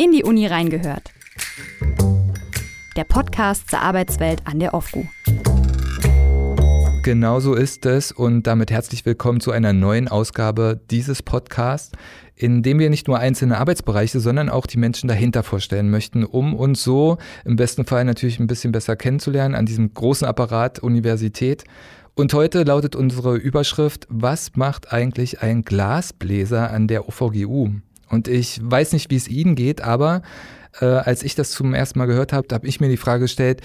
In die Uni reingehört. Der Podcast zur Arbeitswelt an der OFGU. Genau so ist es und damit herzlich willkommen zu einer neuen Ausgabe dieses Podcasts, in dem wir nicht nur einzelne Arbeitsbereiche, sondern auch die Menschen dahinter vorstellen möchten, um uns so im besten Fall natürlich ein bisschen besser kennenzulernen an diesem großen Apparat Universität. Und heute lautet unsere Überschrift, was macht eigentlich ein Glasbläser an der OVGU? Und ich weiß nicht, wie es Ihnen geht, aber äh, als ich das zum ersten Mal gehört habe, habe ich mir die Frage gestellt,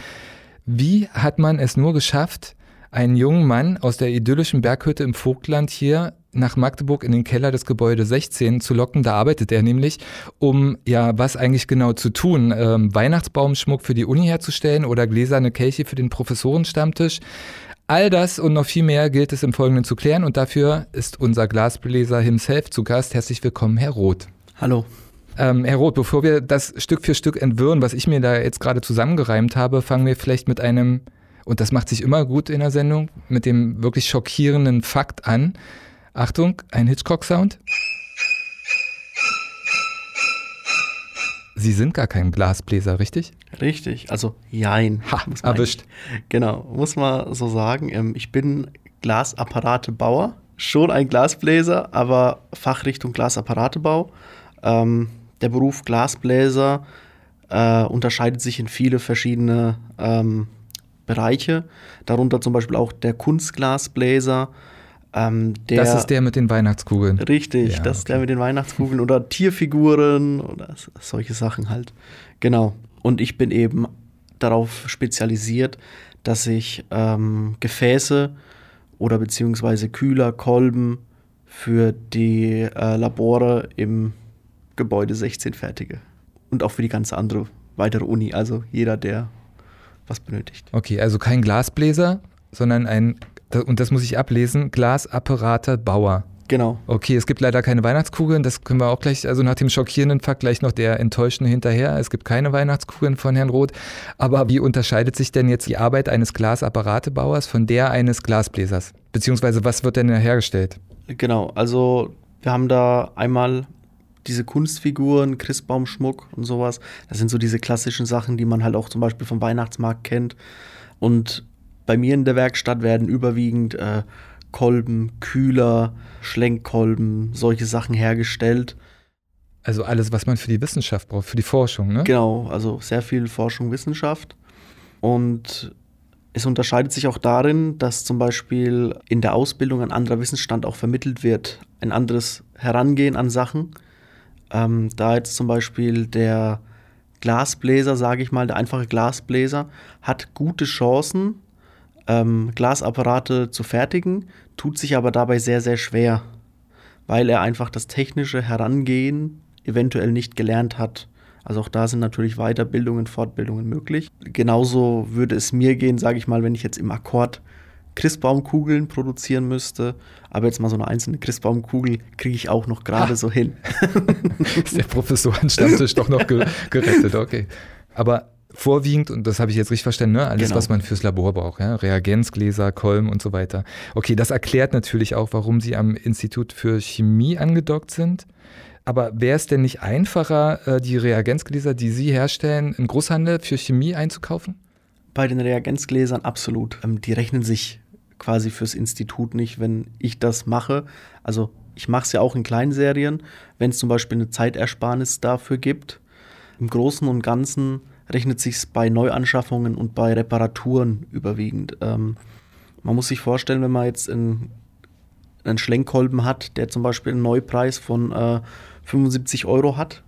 wie hat man es nur geschafft, einen jungen Mann aus der idyllischen Berghütte im Vogtland hier nach Magdeburg in den Keller des Gebäude 16 zu locken. Da arbeitet er nämlich, um ja was eigentlich genau zu tun. Ähm, Weihnachtsbaumschmuck für die Uni herzustellen oder gläserne Kelche für den Professorenstammtisch. All das und noch viel mehr gilt es im Folgenden zu klären und dafür ist unser Glasbläser himself zu Gast. Herzlich willkommen, Herr Roth. Hallo. Ähm, Herr Roth, bevor wir das Stück für Stück entwirren, was ich mir da jetzt gerade zusammengereimt habe, fangen wir vielleicht mit einem und das macht sich immer gut in der Sendung, mit dem wirklich schockierenden Fakt an. Achtung, ein Hitchcock-Sound. Sie sind gar kein Glasbläser, richtig? Richtig, also jein. Ha, erwischt. Genau, muss man so sagen. Ähm, ich bin Glasapparatebauer, schon ein Glasbläser, aber Fachrichtung Glasapparatebau. Ähm, der Beruf Glasbläser äh, unterscheidet sich in viele verschiedene ähm, Bereiche, darunter zum Beispiel auch der Kunstglasbläser. Ähm, das ist der mit den Weihnachtskugeln. Richtig, ja, das ist der mit den Weihnachtskugeln oder Tierfiguren oder solche Sachen halt. Genau. Und ich bin eben darauf spezialisiert, dass ich ähm, Gefäße oder beziehungsweise Kühler, Kolben für die äh, Labore im Gebäude 16 fertige. Und auch für die ganze andere weitere Uni. Also jeder, der was benötigt. Okay, also kein Glasbläser, sondern ein, und das muss ich ablesen, Glasapparaterbauer. Genau. Okay, es gibt leider keine Weihnachtskugeln, das können wir auch gleich, also nach dem schockierenden Fakt gleich noch der enttäuschende hinterher. Es gibt keine Weihnachtskugeln von Herrn Roth. Aber wie unterscheidet sich denn jetzt die Arbeit eines Glasapparatebauers von der eines Glasbläsers? Beziehungsweise was wird denn hergestellt? Genau, also wir haben da einmal diese Kunstfiguren, Christbaumschmuck und sowas, das sind so diese klassischen Sachen, die man halt auch zum Beispiel vom Weihnachtsmarkt kennt. Und bei mir in der Werkstatt werden überwiegend äh, Kolben, Kühler, Schlenkkolben, solche Sachen hergestellt. Also alles, was man für die Wissenschaft braucht, für die Forschung, ne? Genau, also sehr viel Forschung, Wissenschaft. Und es unterscheidet sich auch darin, dass zum Beispiel in der Ausbildung ein anderer Wissensstand auch vermittelt wird, ein anderes Herangehen an Sachen. Ähm, da jetzt zum Beispiel der Glasbläser, sage ich mal, der einfache Glasbläser, hat gute Chancen, ähm, Glasapparate zu fertigen, tut sich aber dabei sehr, sehr schwer, weil er einfach das technische Herangehen eventuell nicht gelernt hat. Also auch da sind natürlich Weiterbildungen, Fortbildungen möglich. Genauso würde es mir gehen, sage ich mal, wenn ich jetzt im Akkord Christbaumkugeln produzieren müsste. Aber jetzt mal so eine einzelne Christbaumkugel kriege ich auch noch gerade so hin. ist der Professorenstammtisch doch noch gerettet, okay. Aber vorwiegend, und das habe ich jetzt richtig verstanden, ne? alles, genau. was man fürs Labor braucht, ja? Reagenzgläser, Kolben und so weiter. Okay, das erklärt natürlich auch, warum Sie am Institut für Chemie angedockt sind. Aber wäre es denn nicht einfacher, äh, die Reagenzgläser, die Sie herstellen, im Großhandel für Chemie einzukaufen? Bei den Reagenzgläsern absolut. Ähm, die rechnen sich quasi fürs Institut nicht, wenn ich das mache. Also ich mache es ja auch in Kleinserien, wenn es zum Beispiel eine Zeitersparnis dafür gibt. Im Großen und Ganzen rechnet sich bei Neuanschaffungen und bei Reparaturen überwiegend. Ähm, man muss sich vorstellen, wenn man jetzt in, einen Schlenkkolben hat, der zum Beispiel einen Neupreis von äh, 75 Euro hat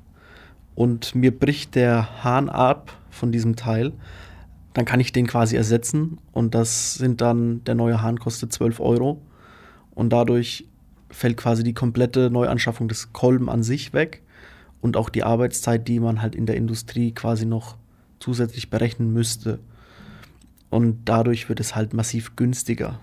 und mir bricht der Hahn ab von diesem Teil, dann kann ich den quasi ersetzen und das sind dann, der neue Hahn kostet 12 Euro und dadurch fällt quasi die komplette Neuanschaffung des Kolben an sich weg und auch die Arbeitszeit, die man halt in der Industrie quasi noch zusätzlich berechnen müsste. Und dadurch wird es halt massiv günstiger.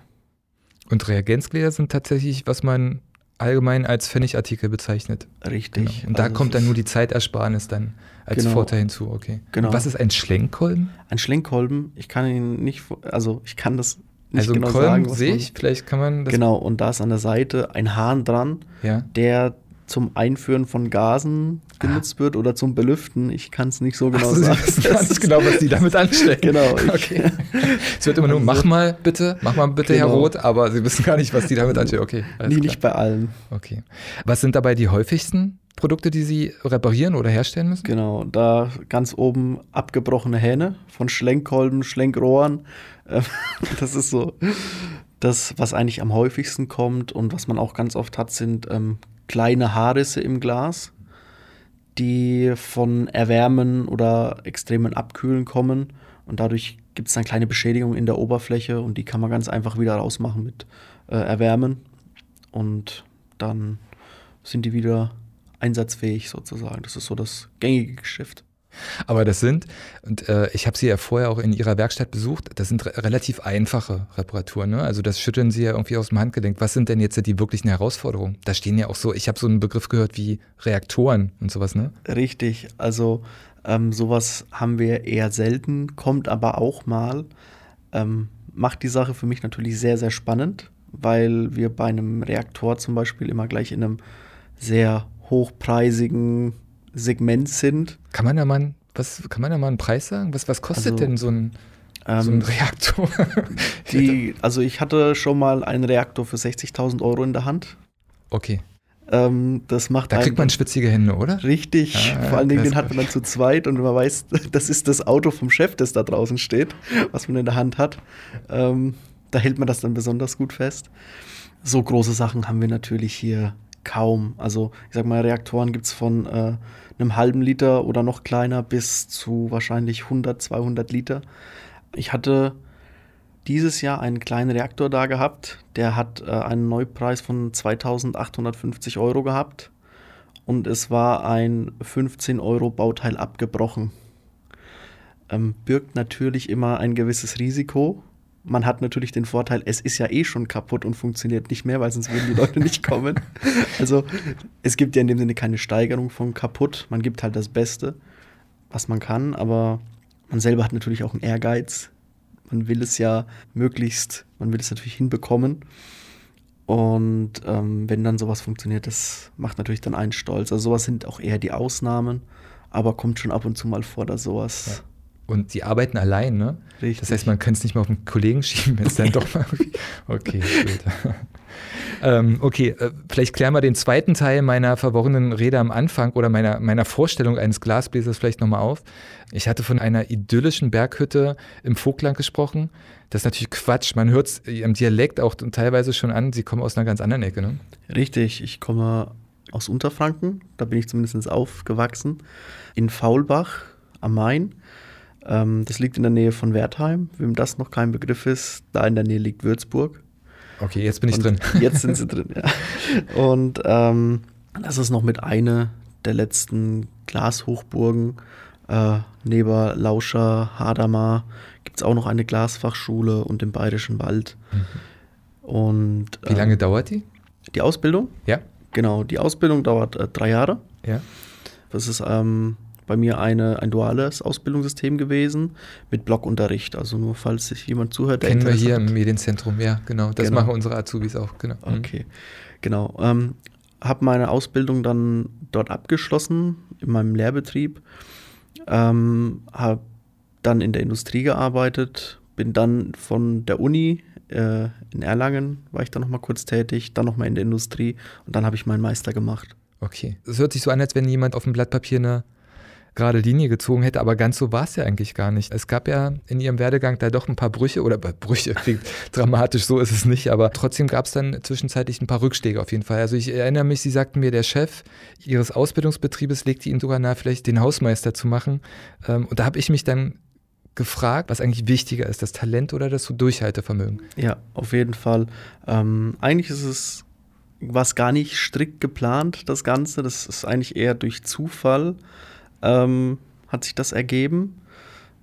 Und Reagenzgläser sind tatsächlich, was man allgemein als Pfennigartikel bezeichnet. Richtig. Genau. Und da also kommt dann nur die Zeitersparnis dann als genau. Vorteil hinzu, okay. Genau. Und was ist ein Schlenkkolben? Ein Schlenkkolben, ich kann ihn nicht, also ich kann das nicht also genau Kolben sagen. Also sehe ich, vielleicht kann man das Genau, und da ist an der Seite ein Hahn dran, ja. der zum Einführen von Gasen genutzt wird oder zum Belüften. Ich kann es nicht so genau Ach so, sagen. Sie wissen nicht genau, was die damit anstellen. Genau. ich- Okay. Es wird immer nur, mach mal bitte, mach mal bitte, Herr Genau. Roth, aber Sie wissen gar nicht, was die damit anstellen. Okay, Nee, nicht bei allen. Okay. Was sind dabei die häufigsten Produkte, die Sie reparieren oder herstellen müssen? Genau, da ganz oben abgebrochene Hähne von Schlenkkolben, Schlenkrohren. Ähm, Das ist so das, was eigentlich am häufigsten kommt und was man auch ganz oft hat, sind ähm, kleine Haarrisse im Glas, die von Erwärmen oder extremen Abkühlen kommen. Und dadurch gibt es dann kleine Beschädigungen in der Oberfläche und die kann man ganz einfach wieder rausmachen mit äh, Erwärmen. Und dann sind die wieder einsatzfähig sozusagen. Das ist so das gängige Geschäft. Aber das sind, und äh, ich habe Sie ja vorher auch in Ihrer Werkstatt besucht, das sind re relativ einfache Reparaturen. Ne? Also das schütteln Sie ja irgendwie aus dem Handgelenk. Was sind denn jetzt die wirklichen Herausforderungen? Da stehen ja auch so, ich habe so einen Begriff gehört wie Reaktoren und sowas, ne? Richtig, also ähm, sowas haben wir eher selten, kommt aber auch mal. Ähm, macht die Sache für mich natürlich sehr, sehr spannend, weil wir bei einem Reaktor zum Beispiel immer gleich in einem sehr hochpreisigen Segment sind. Kann man da mal, einen- was, kann man da mal einen Preis sagen? Was, was kostet Also, denn so ein, Ähm, so ein Reaktor? die, also ich hatte schon mal einen Reaktor für 60.000 Euro in der Hand. okay, Ähm, das macht da kriegt man schwitzige Hände, oder? Richtig, Ah, vor allen Dingen den hat man dann zu zweit und man weiß, das ist das Auto vom Chef, das da draußen steht, was man in der Hand hat. Ähm, da hält man das dann besonders gut fest. So große Sachen haben wir natürlich hier kaum. Also ich sag mal, Reaktoren gibt es von äh, einem halben Liter oder noch kleiner bis zu wahrscheinlich 100, 200 Liter. Ich hatte dieses Jahr einen kleinen Reaktor da gehabt, der hat äh, einen Neupreis von 2850 Euro gehabt und es war ein 15 Euro Bauteil abgebrochen. Ähm, birgt natürlich immer ein gewisses Risiko. Man hat natürlich den Vorteil, es ist ja eh schon kaputt und funktioniert nicht mehr, weil sonst würden die Leute nicht kommen. Also es gibt ja in dem Sinne keine Steigerung von kaputt. Man gibt halt das Beste, was man kann, aber man selber hat natürlich auch einen Ehrgeiz. Man will es ja möglichst, man will es natürlich hinbekommen. Und ähm, wenn dann sowas funktioniert, das macht natürlich dann einen stolz. Also sowas sind auch eher die Ausnahmen, aber kommt schon ab und zu mal vor, dass sowas Und die arbeiten allein, ne? richtig. Das heißt, man kann es nicht mal auf einen Kollegen schieben, wenn es dann doch mal. Okay, gut. ähm, okay, äh, vielleicht klären wir den zweiten Teil meiner verworrenen Rede am Anfang oder meiner, meiner Vorstellung eines Glasbläsers vielleicht nochmal auf. Ich hatte von einer idyllischen Berghütte im Vogtland gesprochen. Das ist natürlich Quatsch. Man hört es im Dialekt auch teilweise schon an. Sie kommen aus einer ganz anderen Ecke, ne? Richtig, ich komme aus Unterfranken, da bin ich zumindest aufgewachsen, in Faulbach am Main. Ähm, das liegt in der Nähe von Wertheim. Wem das noch kein Begriff ist, da in der Nähe liegt Würzburg. Okay, jetzt bin ich Und drin. Jetzt sind sie drin, ja. Und ähm, das ist noch mit einer der letzten Glashochburgen. Äh, neben Lauscher, Hadamar gibt es auch noch eine Glasfachschule und im Bayerischen Wald. Und Mhm. Wie lange ähm, dauert die? die Ausbildung? Ja? Genau, die Ausbildung dauert äh, drei Jahre. Ja. Das ist ähm, bei mir eine, ein duales Ausbildungssystem gewesen mit Blockunterricht. Also nur falls sich jemand zuhört. der Kennen wir hier im Medienzentrum, ja, genau. Das Genau. machen unsere Azubis auch, genau. Mhm. Okay, genau. Ähm, habe meine Ausbildung dann dort abgeschlossen in meinem Lehrbetrieb. Ähm, habe dann in der Industrie gearbeitet, bin dann von der Uni äh, in Erlangen, war ich dann nochmal kurz tätig, dann nochmal in der Industrie und dann habe ich meinen Meister gemacht. Okay. Es hört sich so an, als wenn jemand auf dem Blatt Papier eine gerade Linie gezogen hätte, aber ganz so war es ja eigentlich gar nicht. Es gab ja in ihrem Werdegang da doch ein paar Brüche oder Brüche klingt dramatisch, so ist es nicht, aber trotzdem gab es dann zwischenzeitlich ein paar Rückschläge auf jeden Fall. Also ich erinnere mich, Sie sagten mir, der Chef Ihres Ausbildungsbetriebes legte Ihnen sogar nahe, vielleicht den Hausmeister zu machen. Ähm, Und da habe ich mich dann gefragt, was eigentlich wichtiger ist, das Talent oder das Durchhaltevermögen. Ja, auf jeden Fall. Ähm, eigentlich ist es was gar nicht strikt geplant, das Ganze. Das ist eigentlich eher durch Zufall ähm, hat sich das ergeben.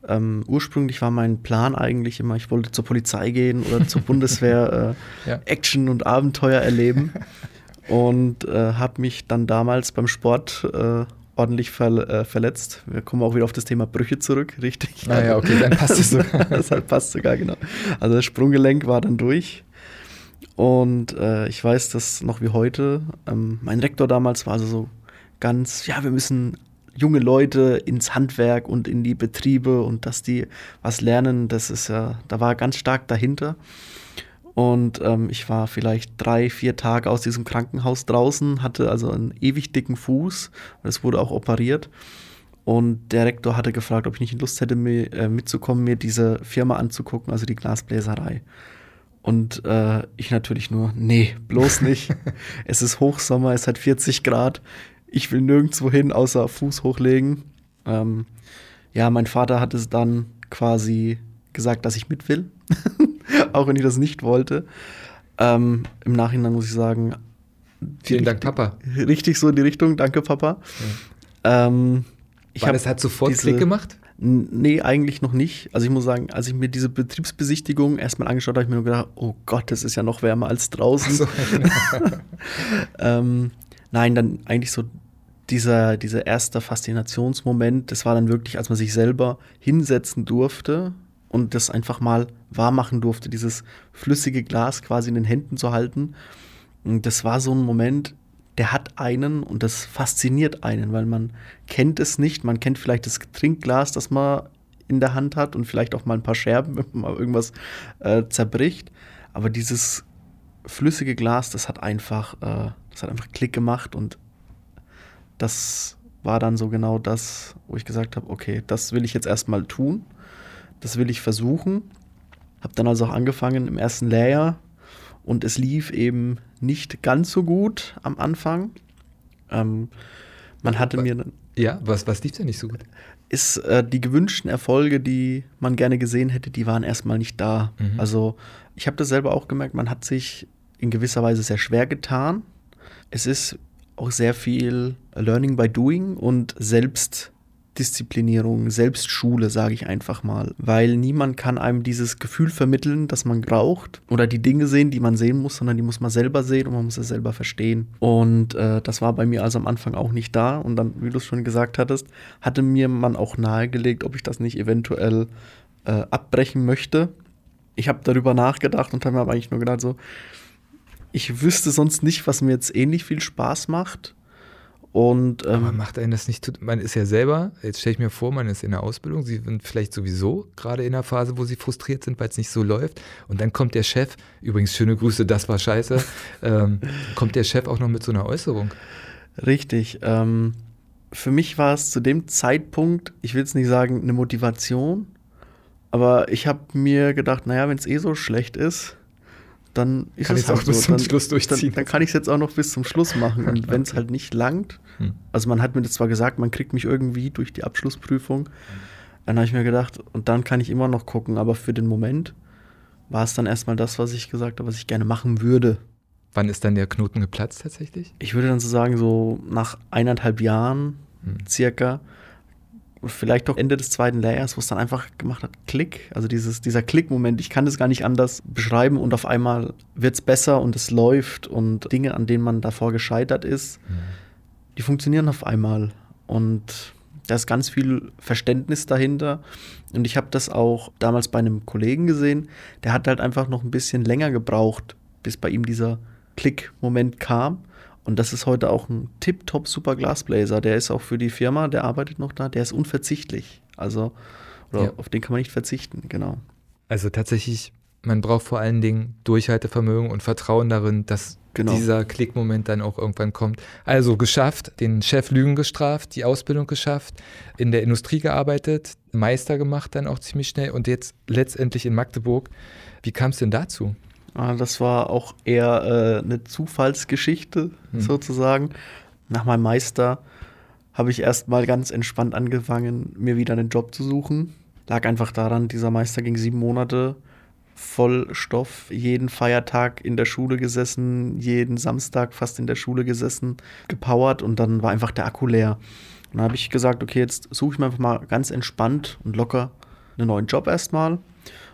Ähm, ursprünglich war mein Plan eigentlich immer, ich wollte zur Polizei gehen oder zur Bundeswehr äh, Ja. Action und Abenteuer erleben und äh, habe mich dann damals beim Sport äh, ordentlich ver äh, verletzt. Wir kommen auch wieder auf das Thema Brüche zurück, richtig? Naja, okay, dann passt es sogar. das halt passt sogar, genau. Also das Sprunggelenk war dann durch. Und äh, ich weiß das noch wie heute. Ähm, mein Rektor damals war also so ganz, ja, wir müssen junge Leute ins Handwerk und in die Betriebe und dass die was lernen, das ist ja, da war ganz stark dahinter. Und ähm, ich war vielleicht drei, vier Tage aus diesem Krankenhaus draußen, hatte also einen ewig dicken Fuß. Es wurde auch operiert. Und der Rektor hatte gefragt, ob ich nicht Lust hätte, mir, äh, mitzukommen, mir diese Firma anzugucken, also die Glasbläserei. Und äh, ich natürlich nur, nee, bloß nicht. es ist Hochsommer, es hat 40 Grad. Ich will nirgendwo hin, außer Fuß hochlegen. Ähm, ja, mein Vater hat es dann quasi gesagt, dass ich mit will. Auch wenn ich das nicht wollte. Ähm, Im Nachhinein muss ich sagen. Vielen Dank, Papa. Richtig so in die Richtung. Danke, Papa. Ja. Ähm, ich War das hat sofort diese, Klick gemacht? Nee, eigentlich noch nicht. Also ich muss sagen, als ich mir diese Betriebsbesichtigung erstmal angeschaut habe, habe ich mir nur gedacht, oh Gott, das ist ja noch wärmer als draußen. So. ähm, nein, dann eigentlich so dieser, dieser erste Faszinationsmoment, das war dann wirklich, als man sich selber hinsetzen durfte und das einfach mal wahr machen durfte, dieses flüssige Glas quasi in den Händen zu halten. Und das war so ein Moment, der hat einen und das fasziniert einen, weil man kennt es nicht. Man kennt vielleicht das Trinkglas, das man in der Hand hat und vielleicht auch mal ein paar Scherben, wenn man irgendwas äh, zerbricht. Aber dieses flüssige Glas, das hat einfach, äh, das hat einfach Klick gemacht und das war dann so genau das, wo ich gesagt habe, okay, das will ich jetzt erstmal tun, das will ich versuchen. Habe dann also auch angefangen im ersten Layer und es lief eben nicht ganz so gut am Anfang. Ähm, man hatte mir. Ja, was, was lief denn nicht so gut? Ist äh, die gewünschten Erfolge, die man gerne gesehen hätte, die waren erstmal nicht da. Mhm. Also, ich habe das selber auch gemerkt, man hat sich in gewisser Weise sehr schwer getan. Es ist auch sehr viel Learning by Doing und selbst Selbstdisziplinierung, Selbstschule, sage ich einfach mal. Weil niemand kann einem dieses Gefühl vermitteln, das man braucht oder die Dinge sehen, die man sehen muss, sondern die muss man selber sehen und man muss es selber verstehen. Und äh, das war bei mir also am Anfang auch nicht da. Und dann, wie du es schon gesagt hattest, hatte mir man auch nahegelegt, ob ich das nicht eventuell äh, abbrechen möchte. Ich habe darüber nachgedacht und habe mir aber eigentlich nur gedacht, so, ich wüsste sonst nicht, was mir jetzt ähnlich viel Spaß macht. Und, ähm, Aber macht einen das nicht, man ist ja selber, jetzt stelle ich mir vor, man ist in der Ausbildung, sie sind vielleicht sowieso gerade in der Phase, wo sie frustriert sind, weil es nicht so läuft. Und dann kommt der Chef, übrigens schöne Grüße, das war scheiße, ähm, kommt der Chef auch noch mit so einer Äußerung. Richtig. Ähm, für mich war es zu dem Zeitpunkt, ich will es nicht sagen, eine Motivation, aber ich habe mir gedacht, naja, wenn es eh so schlecht ist, dann ist kann es halt auch so. bis zum dann, Schluss durchziehen. Dann, dann kann ich es jetzt auch noch bis zum Schluss machen. Und wenn es halt nicht langt, hm. also man hat mir das zwar gesagt, man kriegt mich irgendwie durch die Abschlussprüfung, dann habe ich mir gedacht, und dann kann ich immer noch gucken, aber für den Moment war es dann erstmal das, was ich gesagt habe, was ich gerne machen würde. Wann ist dann der Knoten geplatzt tatsächlich? Ich würde dann so sagen, so nach eineinhalb Jahren hm. circa vielleicht auch Ende des zweiten Layers, wo es dann einfach gemacht hat, Klick, also dieses, dieser Klick-Moment, ich kann das gar nicht anders beschreiben und auf einmal wird es besser und es läuft und Dinge, an denen man davor gescheitert ist, mhm. die funktionieren auf einmal. Und da ist ganz viel Verständnis dahinter. Und ich habe das auch damals bei einem Kollegen gesehen, der hat halt einfach noch ein bisschen länger gebraucht, bis bei ihm dieser Klick-Moment kam und das ist heute auch ein tip-top super Glasblazer. Der ist auch für die Firma, der arbeitet noch da, der ist unverzichtlich. Also, ja. auf den kann man nicht verzichten, genau. Also tatsächlich, man braucht vor allen Dingen Durchhaltevermögen und Vertrauen darin, dass genau. dieser Klickmoment dann auch irgendwann kommt. Also geschafft, den Chef Lügen gestraft, die Ausbildung geschafft, in der Industrie gearbeitet, Meister gemacht dann auch ziemlich schnell und jetzt letztendlich in Magdeburg. Wie kam es denn dazu? Ah, das war auch eher äh, eine Zufallsgeschichte mhm. sozusagen. Nach meinem Meister habe ich erstmal ganz entspannt angefangen, mir wieder einen Job zu suchen. Lag einfach daran, dieser Meister ging sieben Monate voll Stoff, jeden Feiertag in der Schule gesessen, jeden Samstag fast in der Schule gesessen, gepowert und dann war einfach der Akku leer. Und dann habe ich gesagt, okay, jetzt suche ich mir einfach mal ganz entspannt und locker einen neuen Job erstmal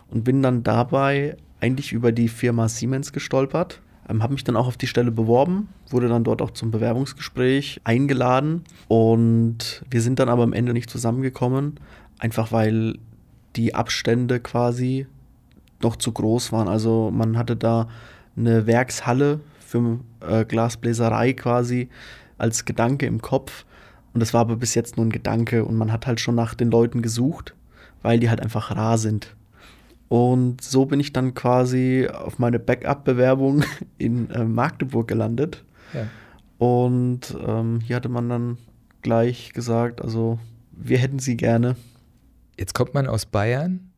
und bin dann dabei eigentlich über die Firma Siemens gestolpert. Ähm, habe mich dann auch auf die Stelle beworben, wurde dann dort auch zum Bewerbungsgespräch eingeladen und wir sind dann aber am Ende nicht zusammengekommen, einfach weil die Abstände quasi noch zu groß waren. Also man hatte da eine Werkshalle für äh, Glasbläserei quasi als Gedanke im Kopf. Und das war aber bis jetzt nur ein Gedanke und man hat halt schon nach den Leuten gesucht, weil die halt einfach rar sind. Und so bin ich dann quasi auf meine Backup-Bewerbung in äh, Magdeburg gelandet. Ja. Und ähm, hier hatte man dann gleich gesagt, also wir hätten sie gerne. Jetzt kommt man aus Bayern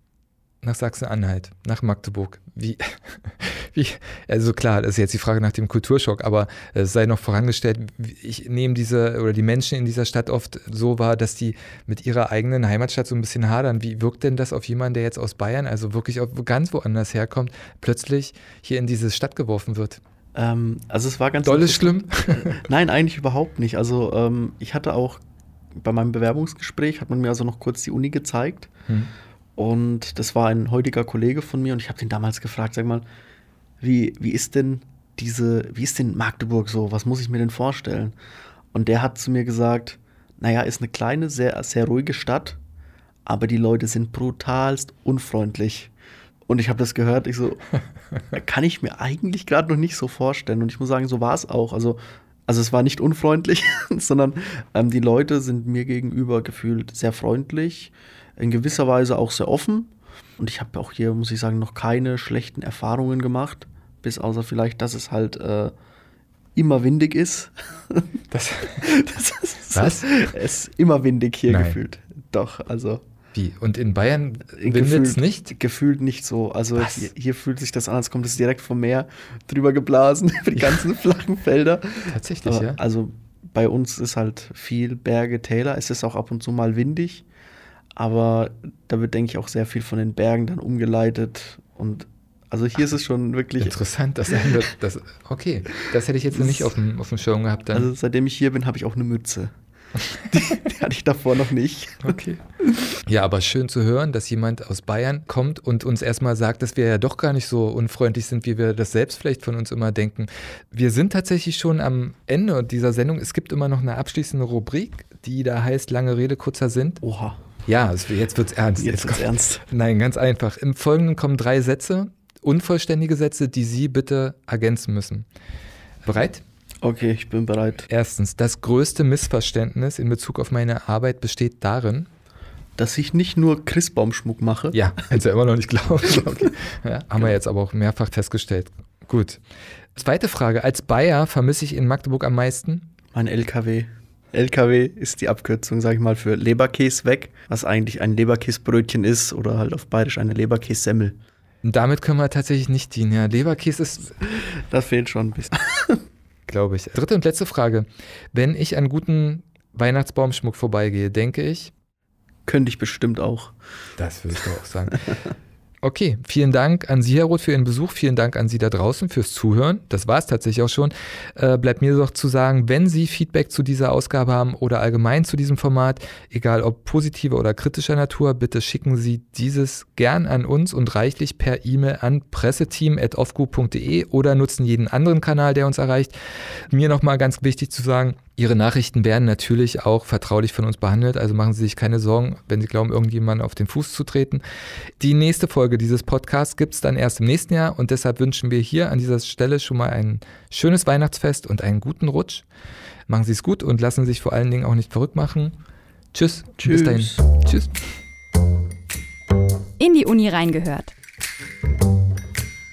nach Sachsen-Anhalt, nach Magdeburg. Wie, wie, also klar, das ist jetzt die Frage nach dem Kulturschock, aber es sei noch vorangestellt, ich nehme diese oder die Menschen in dieser Stadt oft so wahr, dass die mit ihrer eigenen Heimatstadt so ein bisschen hadern. Wie wirkt denn das auf jemanden, der jetzt aus Bayern, also wirklich ganz woanders herkommt, plötzlich hier in diese Stadt geworfen wird? Ähm, also es war ganz. Doll ist schlimm? Nein, eigentlich überhaupt nicht. Also ähm, ich hatte auch bei meinem Bewerbungsgespräch, hat man mir also noch kurz die Uni gezeigt. Hm. Und das war ein heutiger Kollege von mir und ich habe den damals gefragt, sag mal, wie, wie ist denn diese, wie ist denn Magdeburg so? Was muss ich mir denn vorstellen? Und der hat zu mir gesagt, naja, ist eine kleine, sehr, sehr ruhige Stadt, aber die Leute sind brutalst unfreundlich. Und ich habe das gehört, ich so, kann ich mir eigentlich gerade noch nicht so vorstellen. Und ich muss sagen, so war es auch. Also, also es war nicht unfreundlich, sondern ähm, die Leute sind mir gegenüber gefühlt sehr freundlich in gewisser Weise auch sehr offen. Und ich habe auch hier, muss ich sagen, noch keine schlechten Erfahrungen gemacht, bis außer vielleicht, dass es halt äh, immer windig ist. Das, das ist, Was? Es ist immer windig hier Nein. gefühlt. Doch, also. Wie? Und in Bayern windet es nicht? Gefühlt nicht so. Also hier, hier, fühlt sich das an, als kommt es direkt vom Meer drüber geblasen, über die ganzen flachen Felder. Tatsächlich, Aber, ja. Also bei uns ist halt viel Berge, Täler. Es ist auch ab und zu mal windig aber da wird, denke ich, auch sehr viel von den Bergen dann umgeleitet und also hier ist es schon wirklich. Interessant, dass das, das okay, das hätte ich jetzt nicht auf dem, auf dem Schirm gehabt. Dann. Also seitdem ich hier bin, habe ich auch eine Mütze. Die, die, hatte ich davor noch nicht. Okay. Ja, aber schön zu hören, dass jemand aus Bayern kommt und uns erstmal sagt, dass wir ja doch gar nicht so unfreundlich sind, wie wir das selbst vielleicht von uns immer denken. Wir sind tatsächlich schon am Ende dieser Sendung. Es gibt immer noch eine abschließende Rubrik, die da heißt Lange Rede, kurzer Sinn. Oha. Ja, jetzt wird es ernst. Jetzt, jetzt wird ernst. Nein, ganz einfach. Im Folgenden kommen drei Sätze, unvollständige Sätze, die Sie bitte ergänzen müssen. Bereit? Okay, ich bin bereit. Erstens, das größte Missverständnis in Bezug auf meine Arbeit besteht darin, dass ich nicht nur Christbaumschmuck mache. Ja, du ja immer noch nicht glauben. Okay. Ja, haben wir jetzt aber auch mehrfach festgestellt. Gut. Zweite Frage. Als Bayer vermisse ich in Magdeburg am meisten? Mein LKW. LKW ist die Abkürzung, sage ich mal, für Leberkäse weg, was eigentlich ein Leberkäsbrötchen ist oder halt auf Bayerisch eine Leberkässemmel. Damit können wir tatsächlich nicht dienen. Ja, Leberkäse ist. Das fehlt schon ein bisschen. Glaube ich. Dritte und letzte Frage. Wenn ich an guten Weihnachtsbaumschmuck vorbeigehe, denke ich. Könnte ich bestimmt auch. Das würde ich doch auch sagen. Okay, vielen Dank an Sie, Herr Roth, für Ihren Besuch. Vielen Dank an Sie da draußen fürs Zuhören. Das war es tatsächlich auch schon. Äh, bleibt mir doch zu sagen, wenn Sie Feedback zu dieser Ausgabe haben oder allgemein zu diesem Format, egal ob positiver oder kritischer Natur, bitte schicken Sie dieses gern an uns und reichlich per E-Mail an presseteam.ofgu.de oder nutzen jeden anderen Kanal, der uns erreicht. Mir nochmal ganz wichtig zu sagen, Ihre Nachrichten werden natürlich auch vertraulich von uns behandelt, also machen Sie sich keine Sorgen, wenn Sie glauben, irgendjemanden auf den Fuß zu treten. Die nächste Folge dieses Podcasts gibt es dann erst im nächsten Jahr und deshalb wünschen wir hier an dieser Stelle schon mal ein schönes Weihnachtsfest und einen guten Rutsch. Machen Sie es gut und lassen Sie sich vor allen Dingen auch nicht verrückt machen. Tschüss. Tschüss. Bis dahin. Tschüss. In die Uni reingehört.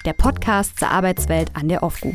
Der Podcast zur Arbeitswelt an der OFGU.